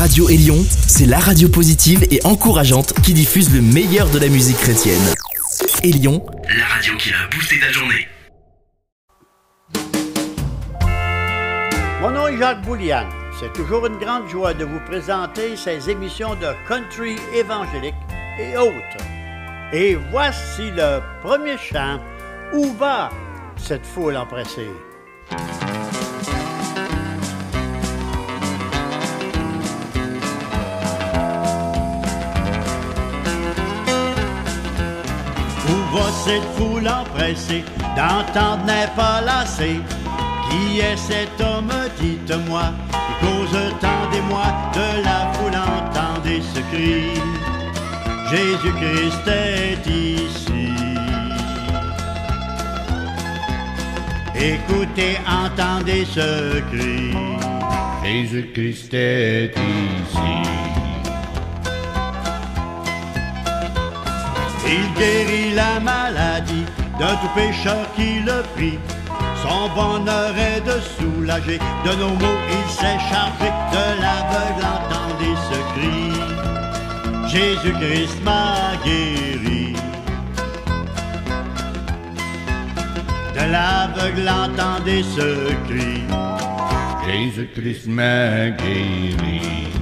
Radio Élion, c'est la radio positive et encourageante qui diffuse le meilleur de la musique chrétienne. Élion, la radio qui a boosté ta journée. Mon nom est Jacques Boulian. C'est toujours une grande joie de vous présenter ces émissions de country évangélique et autres. Et voici le premier chant. Où va cette foule empressée? Va cette foule empressée d'entendre n'est pas lassé? Qui est cet homme, dites-moi, qui cause tant des mois de la foule, entendez ce cri? Jésus-Christ est ici. Écoutez, entendez ce cri. Jésus-Christ est ici. Il guérit la maladie d'un tout pécheur qui le prie. Son bonheur est de soulager de nos maux. Il s'est chargé de l'aveugle, entendez ce cri. Jésus-Christ m'a guéri. De l'aveugle, entendez ce cri. Jésus-Christ m'a guéri.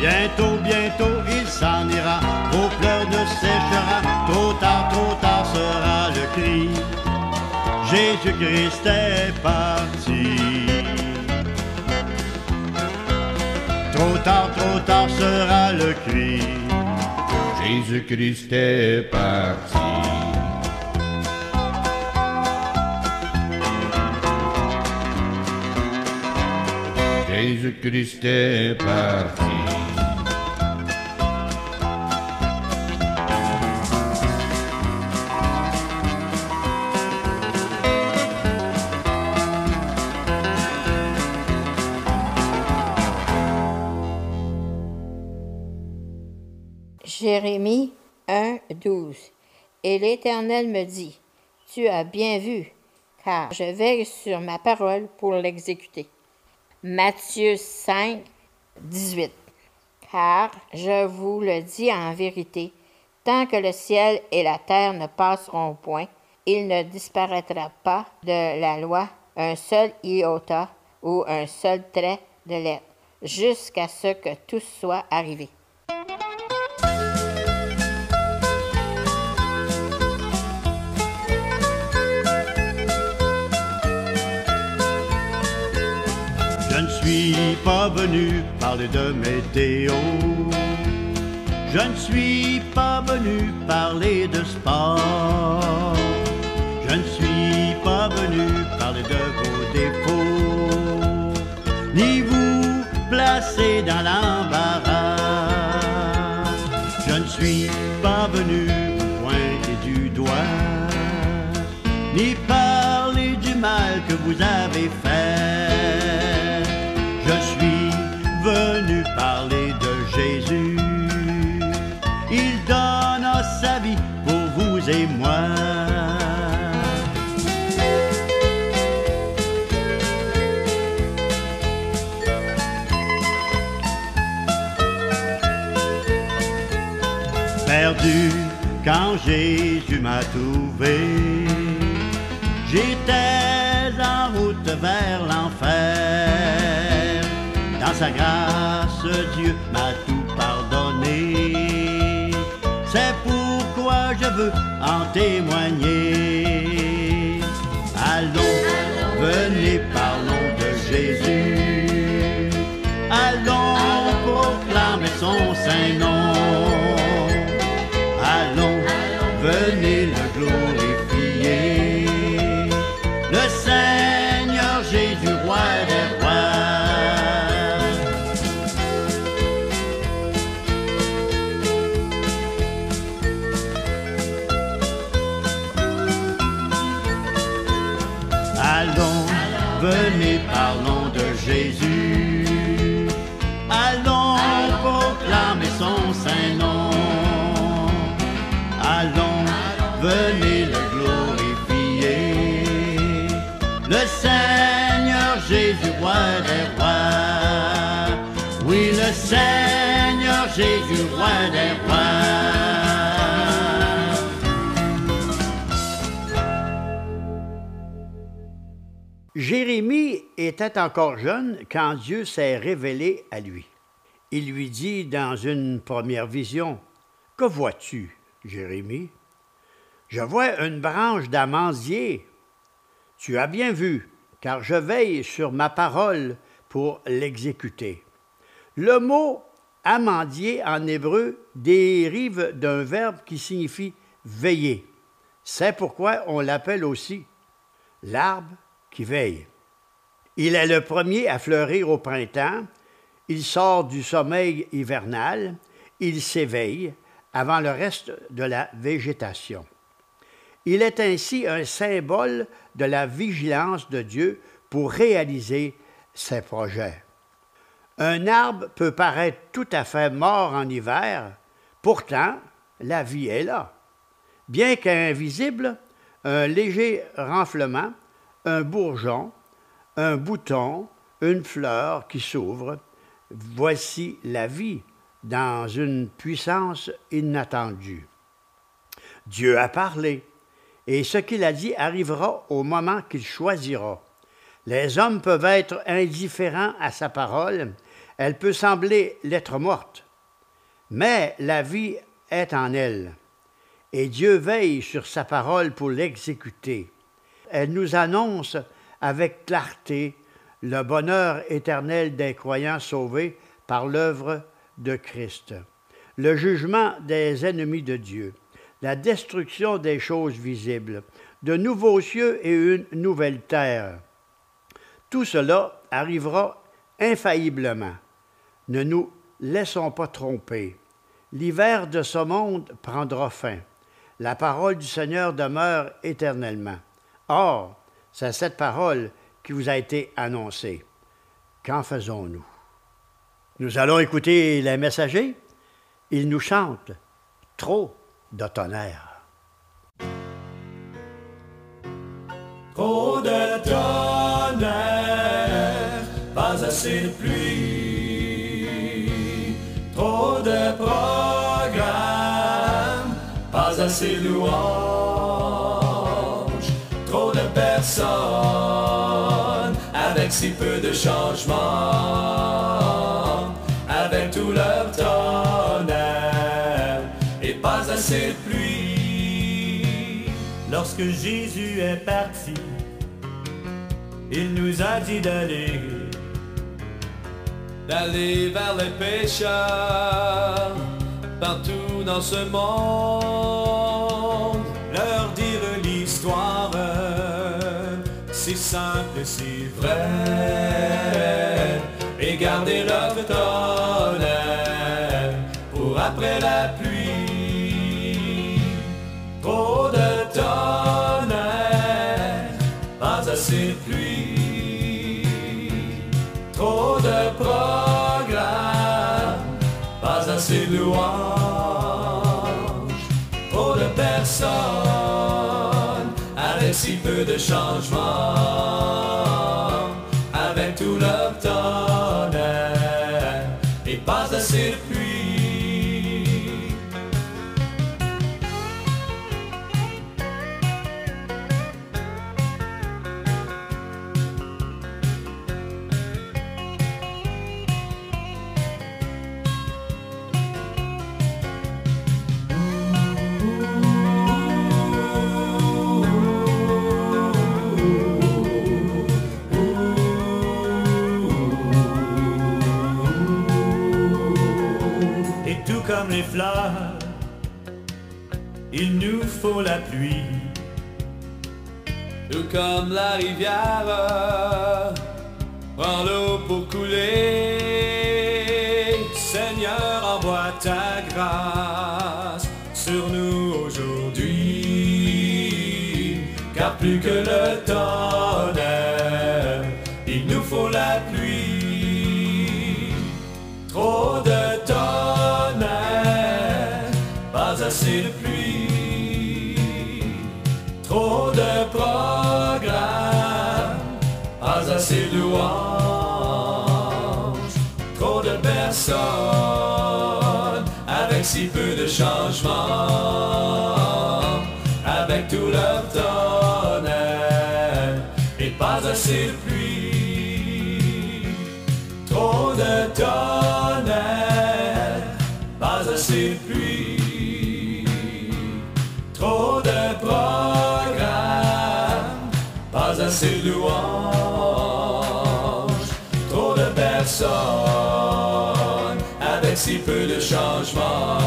Bientôt, bientôt il s'en ira, vos pleurs ne séchera, trop tard, trop tard sera le cri. Jésus-Christ est parti. Trop tard, trop tard sera le cri. Jésus-Christ est parti. Jérémie 1, 12. Et l'Éternel me dit, Tu as bien vu, car je veille sur ma parole pour l'exécuter. Matthieu 5, 18. Car je vous le dis en vérité, tant que le ciel et la terre ne passeront point, il ne disparaîtra pas de la loi un seul iota ou un seul trait de lettre, jusqu'à ce que tout soit arrivé. Suis pas venu parler de météo. Je ne suis pas venu parler de sport. Je ne suis pas venu parler de vos défauts. Ni vous placer dans l'embarras. Je ne suis pas venu vous pointer du doigt. Ni parler Quand Jésus m'a trouvé. J'étais en route vers l'enfer. Dans sa grâce, Dieu m'a tout pardonné. C'est pourquoi je veux en témoigner. Allons, venez, parlons de Jésus. Allons, proclamer son saint nom. Allons, venez le glorifier. Le Seigneur Jésus, roi des rois. Oui, le Seigneur Jésus, roi des rois. Jérémie était encore jeune quand Dieu s'est révélé à lui. Il lui dit dans une première vision, Que vois-tu, Jérémie? Je vois une branche d'amandier. Tu as bien vu, car je veille sur ma parole pour l'exécuter. Le mot amandier en hébreu dérive d'un verbe qui signifie veiller. C'est pourquoi on l'appelle aussi l'arbre qui veille. Il est le premier à fleurir au printemps, il sort du sommeil hivernal, il s'éveille avant le reste de la végétation. Il est ainsi un symbole de la vigilance de Dieu pour réaliser ses projets. Un arbre peut paraître tout à fait mort en hiver, pourtant la vie est là. Bien qu'invisible, un léger renflement un bourgeon, un bouton, une fleur qui s'ouvre. Voici la vie dans une puissance inattendue. Dieu a parlé, et ce qu'il a dit arrivera au moment qu'il choisira. Les hommes peuvent être indifférents à sa parole, elle peut sembler lettre morte, mais la vie est en elle, et Dieu veille sur sa parole pour l'exécuter elle nous annonce avec clarté le bonheur éternel des croyants sauvés par l'œuvre de Christ, le jugement des ennemis de Dieu, la destruction des choses visibles, de nouveaux cieux et une nouvelle terre. Tout cela arrivera infailliblement. Ne nous laissons pas tromper. L'hiver de ce monde prendra fin. La parole du Seigneur demeure éternellement. Or, c'est cette parole qui vous a été annoncée. Qu'en faisons-nous? Nous allons écouter les messagers. Ils nous chantent trop de tonnerre. Trop de tonnerre, pas assez de pluie. Trop de programmes, pas assez de si peu de changements, avec tout leur tonnerre et pas assez de pluie. Lorsque Jésus est parti, il nous a dit d'aller, d'aller vers les pécheurs, partout dans ce monde, simple et si vrai, et garder leur de changements, il nous faut la pluie. Tout comme la rivière prend l'eau pour couler. Trop de personnes peu de changement, avec tout leur tonnerre, et pas assez de pluie, trop de tonnerre, pas assez de pluie, trop de programmes, pas assez de louanges, peu de changement,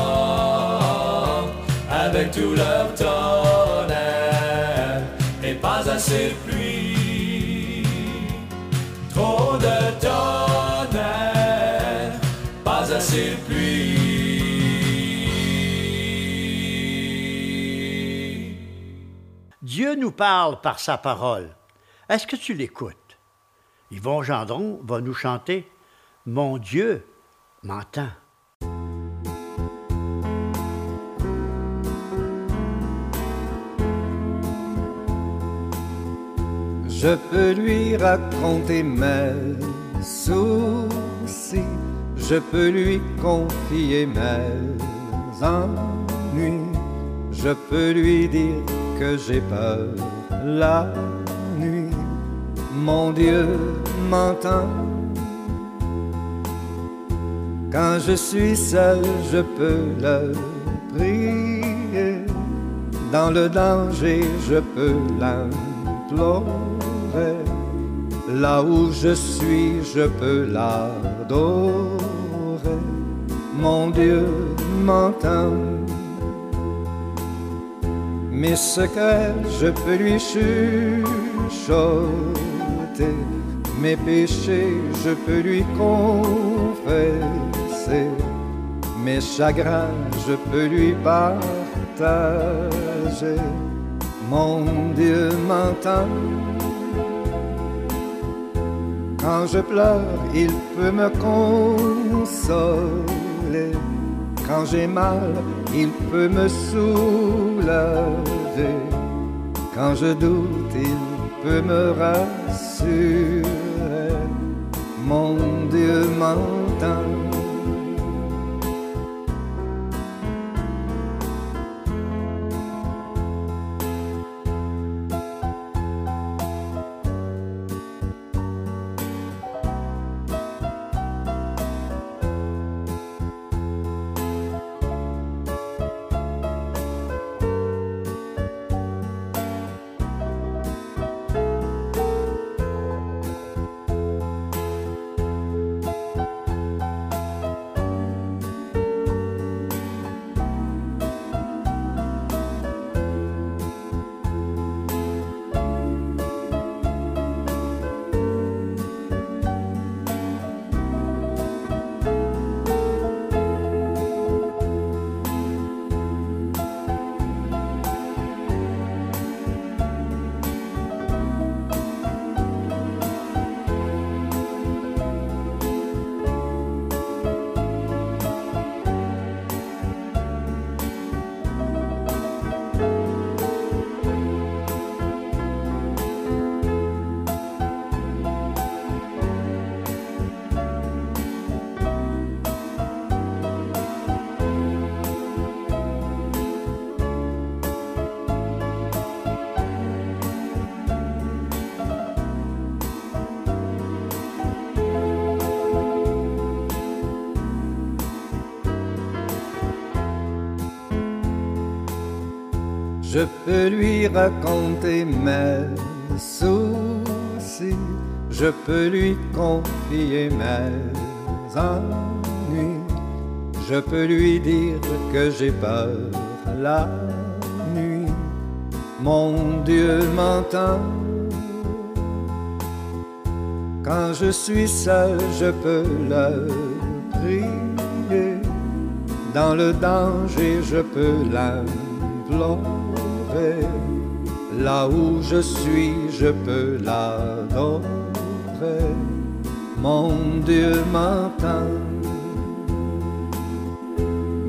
avec tout leur tonnerre, et pas assez de pluie, trop de tonnerre, pas assez de pluie. Dieu nous parle par sa parole. Est-ce que tu l'écoutes? Yvon Gendron va nous chanter Mon Dieu m'entend. Je peux lui raconter mes soucis, je peux lui confier mes ennuis, je peux lui dire que j'ai peur la nuit. Mon Dieu m'entend. Quand je suis seul, je peux le prier. Dans le danger, je peux l'implorer. Là où je suis, je peux l'adorer. Mon Dieu m'entend. Mes secrets, je peux lui chuchoter. Mes péchés, je peux lui confesser. Mes chagrins, je peux lui partager. Mon Dieu m'entend. Quand je pleure, il peut me consoler. Quand j'ai mal, il peut me soulager. Quand je doute, il peut me rassurer. Mon Dieu m'entend. Peux lui raconter mes soucis, je peux lui confier mes ennuis, je peux lui dire que j'ai peur la nuit. Mon Dieu m'entend. Quand je suis seul, je peux le prier. Dans le danger, je peux l'implorer là où je suis, je peux l'adorer. Mon Dieu m'entend,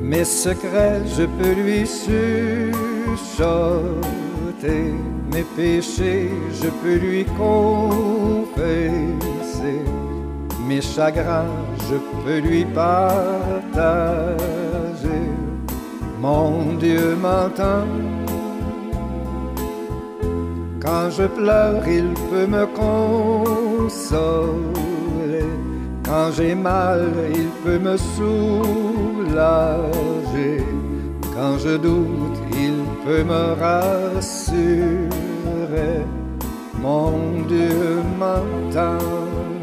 mes secrets, je peux lui chuchoter. Mes péchés, je peux lui confesser. Mes chagrins, je peux lui partager. Mon Dieu m'entend. Quand je pleure, il peut me consoler. Quand j'ai mal, il peut me soulager. Quand je doute, il peut me rassurer. Mon Dieu m'entend.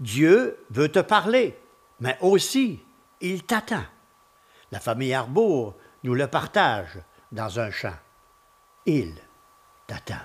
Dieu veut te parler, mais aussi il t'attend. La famille Arbour nous le partage dans un chant. Il t'attend.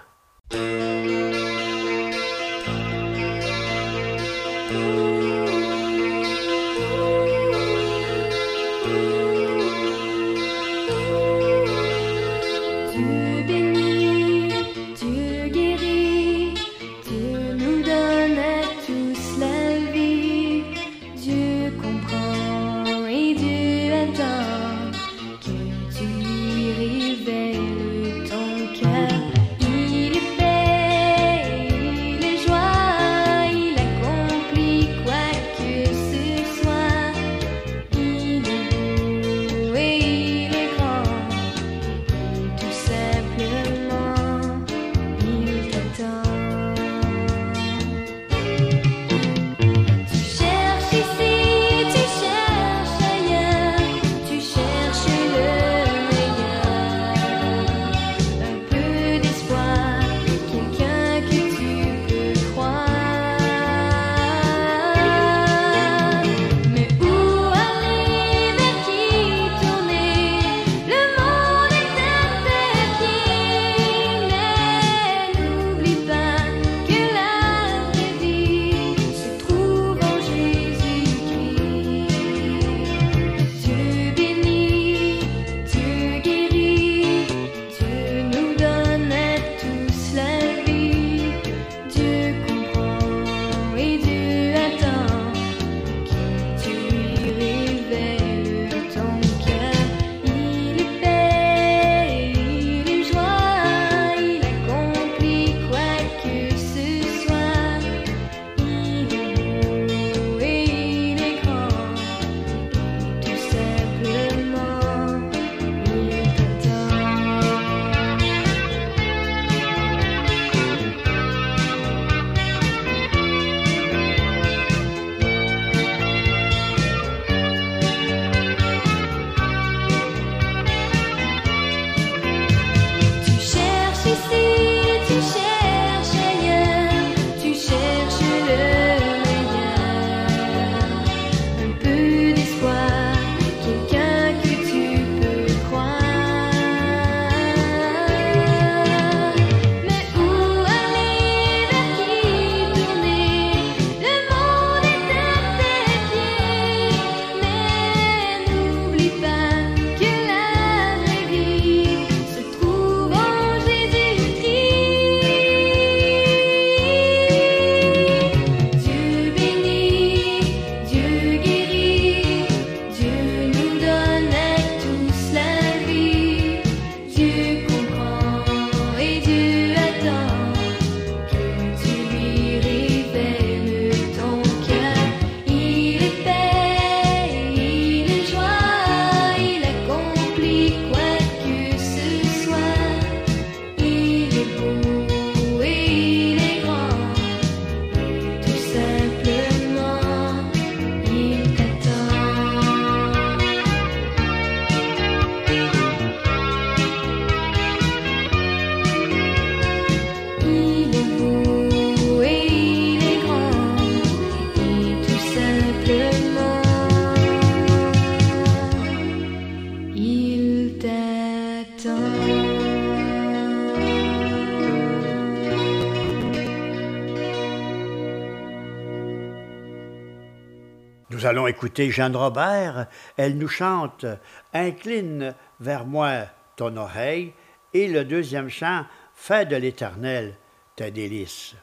Nous allons écouter Jeanne Robert. Elle nous chante Incline vers moi ton oreille et le deuxième chant Fais de l'Éternel ta délice.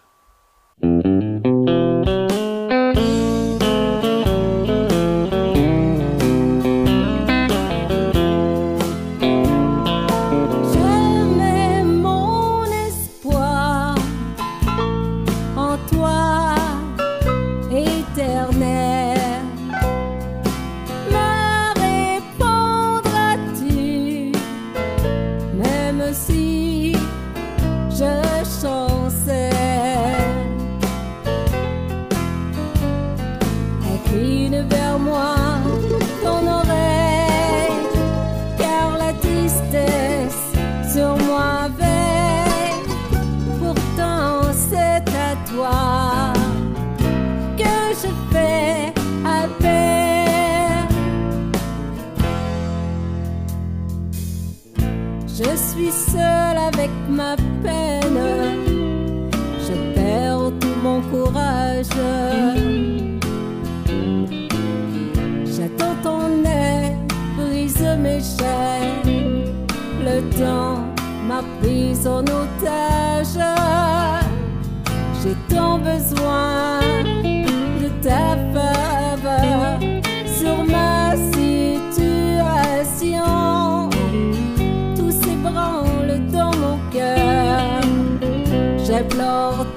J'attends ton air, brise mes chaînes. Le temps m'a prise en otage. J'ai tant besoin.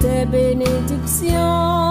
tes bénédictions.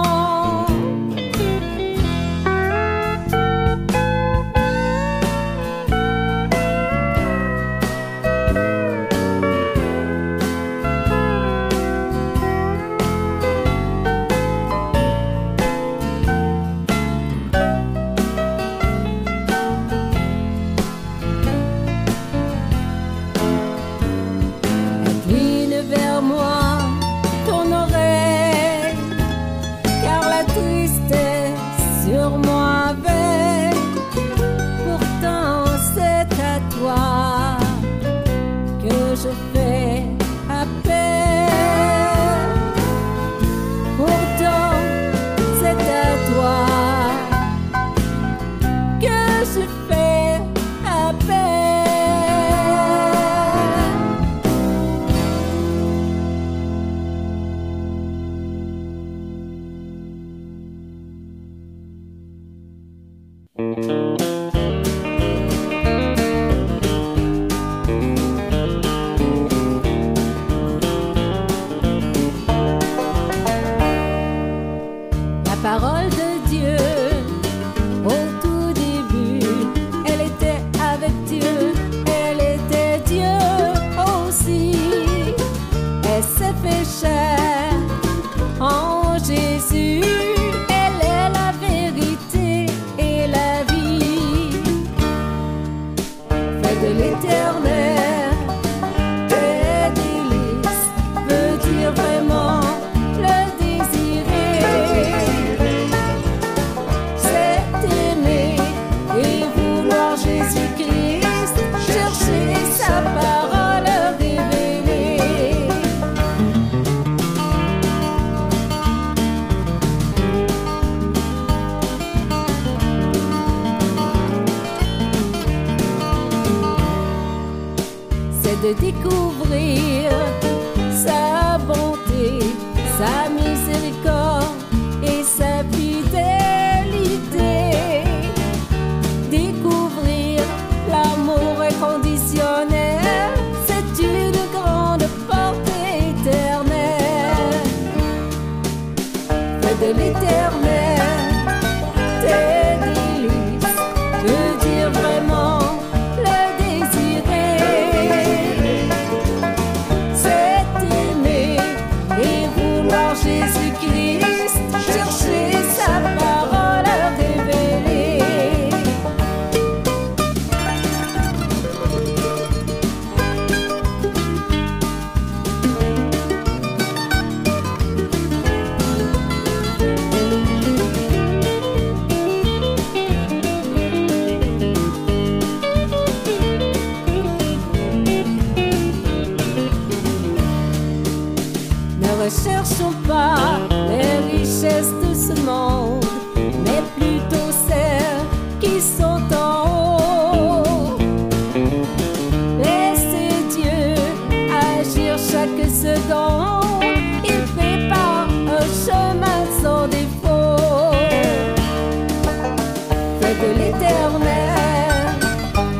de l'éternel.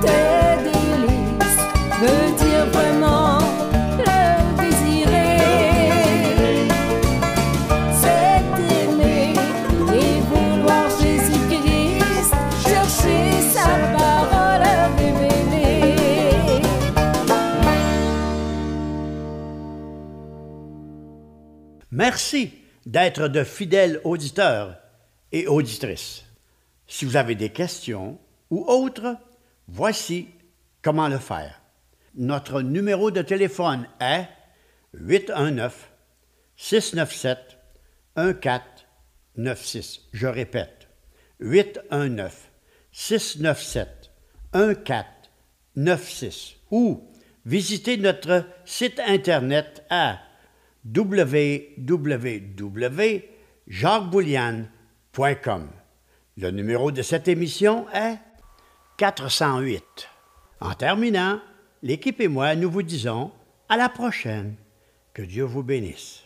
Tes délices veut dire vraiment le désirer. C'est aimer et vouloir Jésus-Christ, chercher sa parole révélée. Merci d'être de fidèles auditeurs et auditrices. Si vous avez des questions ou autres, voici comment le faire. Notre numéro de téléphone est 819 697 1496. Je répète, 819 697 1496 ou visitez notre site internet à www.jacquesboulian.com. Le numéro de cette émission est 408. En terminant, l'équipe et moi, nous vous disons à la prochaine. Que Dieu vous bénisse.